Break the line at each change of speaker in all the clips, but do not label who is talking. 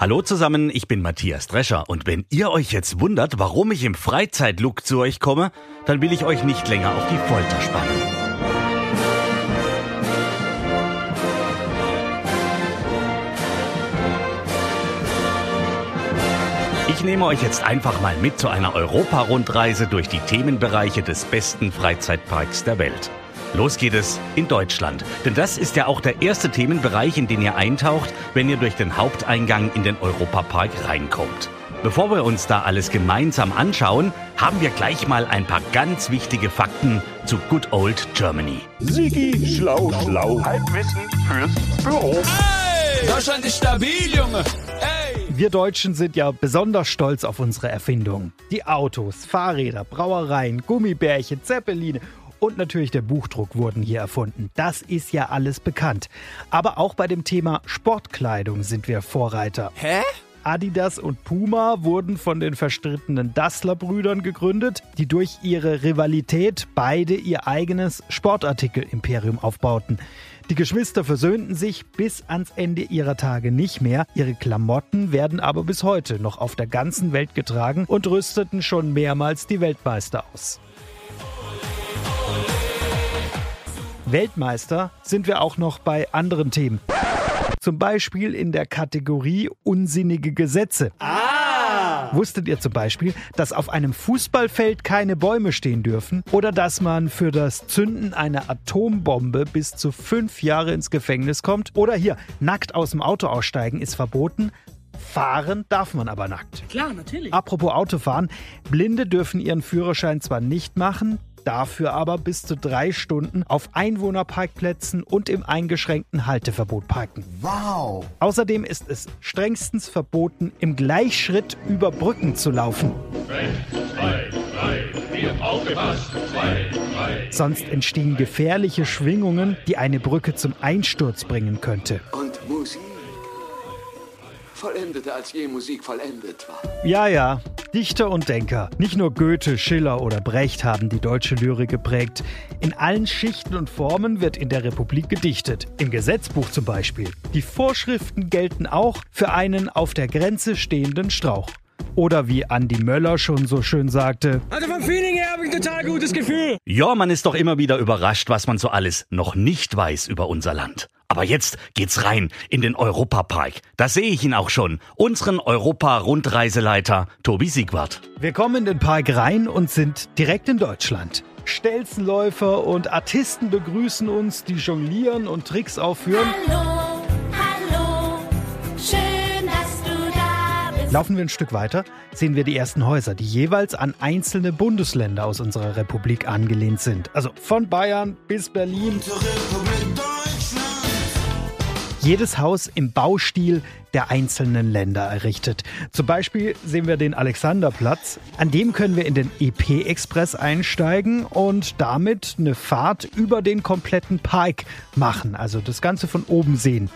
Hallo zusammen, ich bin Matthias Drescher und wenn ihr euch jetzt wundert, warum ich im Freizeitlook zu euch komme, dann will ich euch nicht länger auf die Folter spannen. Ich nehme euch jetzt einfach mal mit zu einer Europa-Rundreise durch die Themenbereiche des besten Freizeitparks der Welt. Los geht es in Deutschland. Denn das ist ja auch der erste Themenbereich, in den ihr eintaucht, wenn ihr durch den Haupteingang in den Europapark reinkommt. Bevor wir uns da alles gemeinsam anschauen, haben wir gleich mal ein paar ganz wichtige Fakten zu Good Old Germany.
Sigi, schlau, schlau. Halbwissen fürs Büro.
Hey! Deutschland ist stabil, Junge. Hey!
Wir Deutschen sind ja besonders stolz auf unsere Erfindungen. Die Autos, Fahrräder, Brauereien, Gummibärchen, Zeppeline und natürlich der Buchdruck wurden hier erfunden. Das ist ja alles bekannt. Aber auch bei dem Thema Sportkleidung sind wir Vorreiter.
Hä?
Adidas und Puma wurden von den verstrittenen Dassler-Brüdern gegründet, die durch ihre Rivalität beide ihr eigenes Sportartikel-Imperium aufbauten. Die Geschwister versöhnten sich bis ans Ende ihrer Tage nicht mehr. Ihre Klamotten werden aber bis heute noch auf der ganzen Welt getragen und rüsteten schon mehrmals die Weltmeister aus. Weltmeister sind wir auch noch bei anderen Themen. Zum Beispiel in der Kategorie unsinnige Gesetze. Ah! Wusstet ihr zum Beispiel, dass auf einem Fußballfeld keine Bäume stehen dürfen? Oder dass man für das Zünden einer Atombombe bis zu fünf Jahre ins Gefängnis kommt? Oder hier, nackt aus dem Auto aussteigen ist verboten. Fahren darf man aber nackt.
Klar, natürlich.
Apropos Autofahren, Blinde dürfen ihren Führerschein zwar nicht machen, dafür aber bis zu drei Stunden auf Einwohnerparkplätzen und im eingeschränkten Halteverbot parken.
Wow.
Außerdem ist es strengstens verboten, im Gleichschritt über Brücken zu laufen.
Zwei, drei, vier, aufgepasst. Zwei, drei.
Sonst entstehen gefährliche Schwingungen, die eine Brücke zum Einsturz bringen könnte.
Und vollendete, als je Musik vollendet war.
Ja, ja, Dichter und Denker. Nicht nur Goethe, Schiller oder Brecht haben die deutsche Lyrik geprägt. In allen Schichten und Formen wird in der Republik gedichtet. Im Gesetzbuch zum Beispiel. Die Vorschriften gelten auch für einen auf der Grenze stehenden Strauch. Oder wie Andi Möller schon so schön sagte,
Also vom Feeling her habe ich ein total gutes Gefühl.
Ja, man ist doch immer wieder überrascht, was man so alles noch nicht weiß über unser Land. Aber jetzt geht's rein in den Europapark. Da sehe ich ihn auch schon. Unseren Europa-Rundreiseleiter Tobi Siegwart.
wir kommen in den Park rein und sind direkt in Deutschland. Stelzenläufer und Artisten begrüßen uns, die jonglieren und Tricks aufführen.
Hallo, hallo,
Laufen wir ein Stück weiter, sehen wir die ersten Häuser, die jeweils an einzelne Bundesländer aus unserer Republik angelehnt sind. Also von Bayern bis Berlin. Jedes Haus im Baustil der einzelnen Länder errichtet. Zum Beispiel sehen wir den Alexanderplatz. An dem können wir in den EP-Express einsteigen und damit eine Fahrt über den kompletten Park machen. Also das Ganze von oben sehen.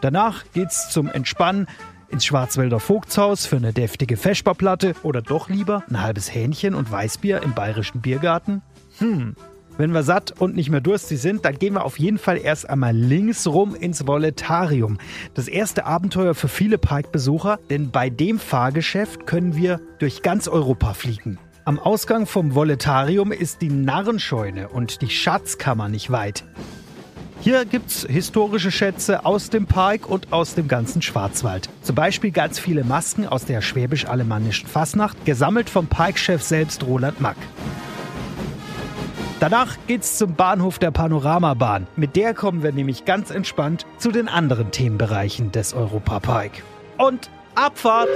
Danach geht's zum Entspannen ins Schwarzwälder Vogtshaus für eine deftige Feschbarplatte oder doch lieber ein halbes Hähnchen und Weißbier im bayerischen Biergarten? Hm. Wenn wir satt und nicht mehr durstig sind, dann gehen wir auf jeden Fall erst einmal links rum ins Voletarium. Das erste Abenteuer für viele Parkbesucher, denn bei dem Fahrgeschäft können wir durch ganz Europa fliegen. Am Ausgang vom Voletarium ist die Narrenscheune und die Schatzkammer nicht weit. Hier gibt's historische Schätze aus dem Park und aus dem ganzen Schwarzwald. Zum Beispiel ganz viele Masken aus der schwäbisch-alemannischen Fasnacht, gesammelt vom Parkchef selbst Roland Mack. Danach geht's zum Bahnhof der Panoramabahn. Mit der kommen wir nämlich ganz entspannt zu den anderen Themenbereichen des Europapark. Und Abfahrt!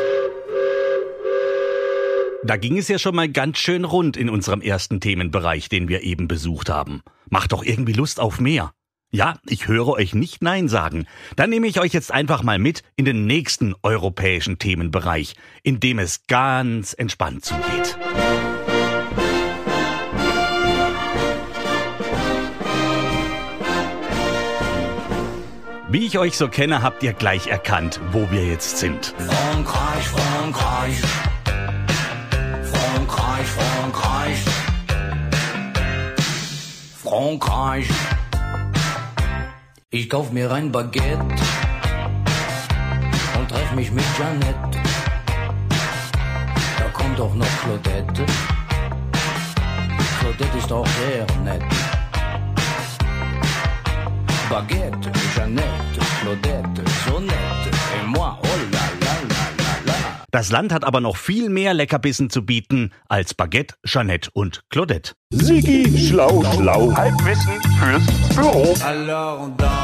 Da ging es ja schon mal ganz schön rund in unserem ersten Themenbereich, den wir eben besucht haben. Macht doch irgendwie Lust auf mehr. Ja, ich höre euch nicht Nein sagen. Dann nehme ich euch jetzt einfach mal mit in den nächsten europäischen Themenbereich, in dem es ganz entspannt zugeht. Wie ich euch so kenne, habt ihr gleich erkannt, wo wir jetzt sind.
Frankreich, Frankreich. Frankreich, Frankreich. Frankreich. Ich kauf mir ein Baguette und treff mich mit Jeannette. Da kommt doch noch Claudette. Claudette ist auch sehr nett. Baguette, Jeannette, Claudette, so nett. Et moi, oh la la la la la.
Das Land hat aber noch viel mehr Leckerbissen zu bieten als Baguette, Jeannette und Claudette.
Sigi, schlau, schlau. Halbwissen fürs Büro.
Alors on danse.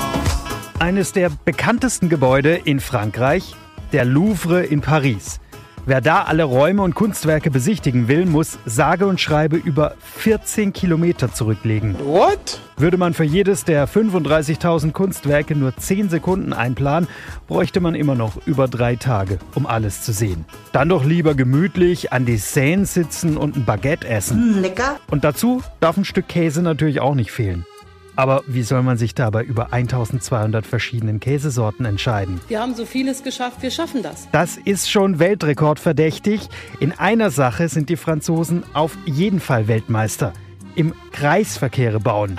Eines der bekanntesten Gebäude in Frankreich, der Louvre in Paris. Wer da alle Räume und Kunstwerke besichtigen will, muss sage und schreibe über 14 Kilometer zurücklegen.
What?
Würde man für jedes der 35.000 Kunstwerke nur 10 Sekunden einplanen, bräuchte man immer noch über drei Tage, um alles zu sehen. Dann doch lieber gemütlich an die Seine sitzen und ein Baguette essen.
Lecker.
Und dazu darf ein Stück Käse natürlich auch nicht fehlen. Aber wie soll man sich dabei über 1200 verschiedenen Käsesorten entscheiden?
Wir haben so vieles geschafft, wir schaffen das.
Das ist schon Weltrekordverdächtig. In einer Sache sind die Franzosen auf jeden Fall Weltmeister. Im Kreisverkehre bauen.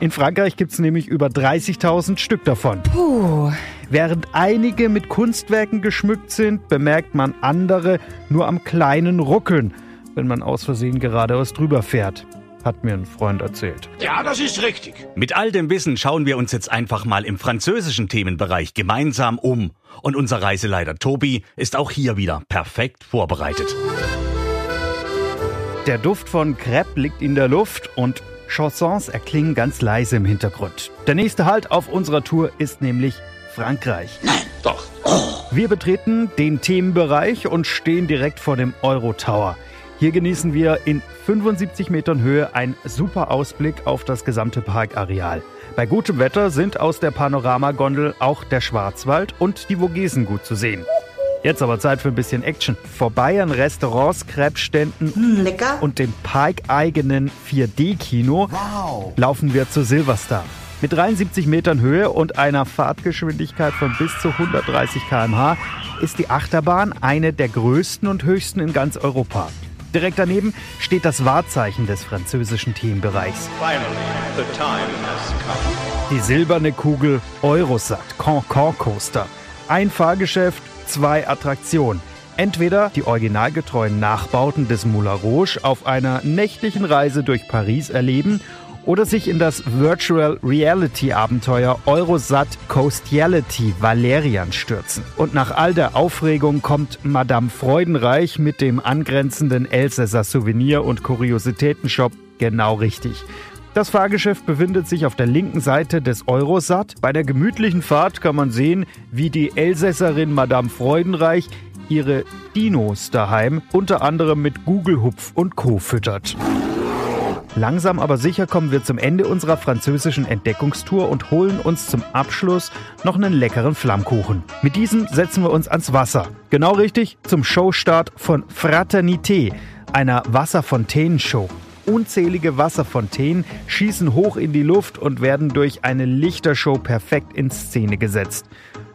In Frankreich gibt es nämlich über 30.000 Stück davon. Während einige mit Kunstwerken geschmückt sind, bemerkt man andere nur am kleinen Ruckeln, wenn man aus Versehen geradeaus drüber fährt. Hat mir ein Freund erzählt.
Ja, das ist richtig.
Mit all dem Wissen schauen wir uns jetzt einfach mal im französischen Themenbereich gemeinsam um. Und unser Reiseleiter Tobi ist auch hier wieder perfekt vorbereitet.
Der Duft von Crepe liegt in der Luft und Chansons erklingen ganz leise im Hintergrund. Der nächste Halt auf unserer Tour ist nämlich Frankreich.
Doch.
Wir betreten den Themenbereich und stehen direkt vor dem Euro Tower. Hier genießen wir in 75 Metern Höhe einen super Ausblick auf das gesamte Parkareal. Bei gutem Wetter sind aus der Panoramagondel auch der Schwarzwald und die Vogesen gut zu sehen. Jetzt aber Zeit für ein bisschen Action. Vorbei an Restaurants, Crepe-Ständen
Lecker.
und dem parkeigenen 4D-Kino laufen wir zu Silverstar. Mit 73 Metern Höhe und einer Fahrtgeschwindigkeit von bis zu 130 km/h ist die Achterbahn eine der größten und höchsten in ganz Europa. Direkt daneben steht das Wahrzeichen des französischen Themenbereichs. Die silberne Kugel Eurosat Concorde Coaster. Ein Fahrgeschäft, zwei Attraktionen. Entweder die originalgetreuen Nachbauten des Moulin Rouge auf einer nächtlichen Reise durch Paris erleben oder sich in das Virtual Reality Abenteuer Eurosat Coastiality Valerian stürzen. Und nach all der Aufregung kommt Madame Freudenreich mit dem angrenzenden Elsässer Souvenir- und Kuriositätenshop genau richtig. Das Fahrgeschäft befindet sich auf der linken Seite des Eurosat. Bei der gemütlichen Fahrt kann man sehen, wie die Elsässerin Madame Freudenreich ihre Dinos daheim unter anderem mit Gugelhupf und Co. füttert. Langsam aber sicher kommen wir zum Ende unserer französischen Entdeckungstour und holen uns zum Abschluss noch einen leckeren Flammkuchen. Mit diesem setzen wir uns ans Wasser. Genau richtig, zum Showstart von Fraternité, einer Wasserfontänenshow. Unzählige Wasserfontänen schießen hoch in die Luft und werden durch eine Lichtershow perfekt in Szene gesetzt.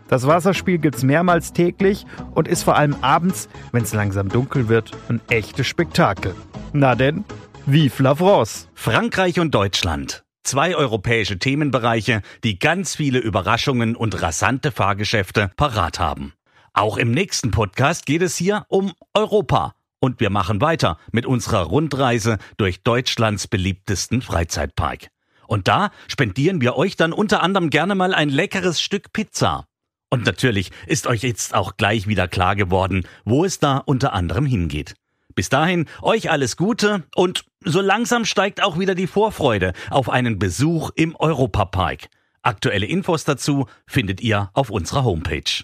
Das Wasserspiel gibt's mehrmals täglich und ist vor allem abends, wenn es langsam dunkel wird, ein echtes Spektakel. Na denn, vive la France!
Frankreich und Deutschland. Zwei europäische Themenbereiche, die ganz viele Überraschungen und rasante Fahrgeschäfte parat haben. Auch im nächsten Podcast geht es hier um Europa. Und wir machen weiter mit unserer Rundreise durch Deutschlands beliebtesten Freizeitpark. Und da spendieren wir euch dann unter anderem gerne mal ein leckeres Stück Pizza. Und natürlich ist euch jetzt auch gleich wieder klar geworden, wo es da unter anderem hingeht. Bis dahin, euch alles Gute und so langsam steigt auch wieder die Vorfreude auf einen Besuch im Europapark. Aktuelle Infos dazu findet ihr auf unserer Homepage.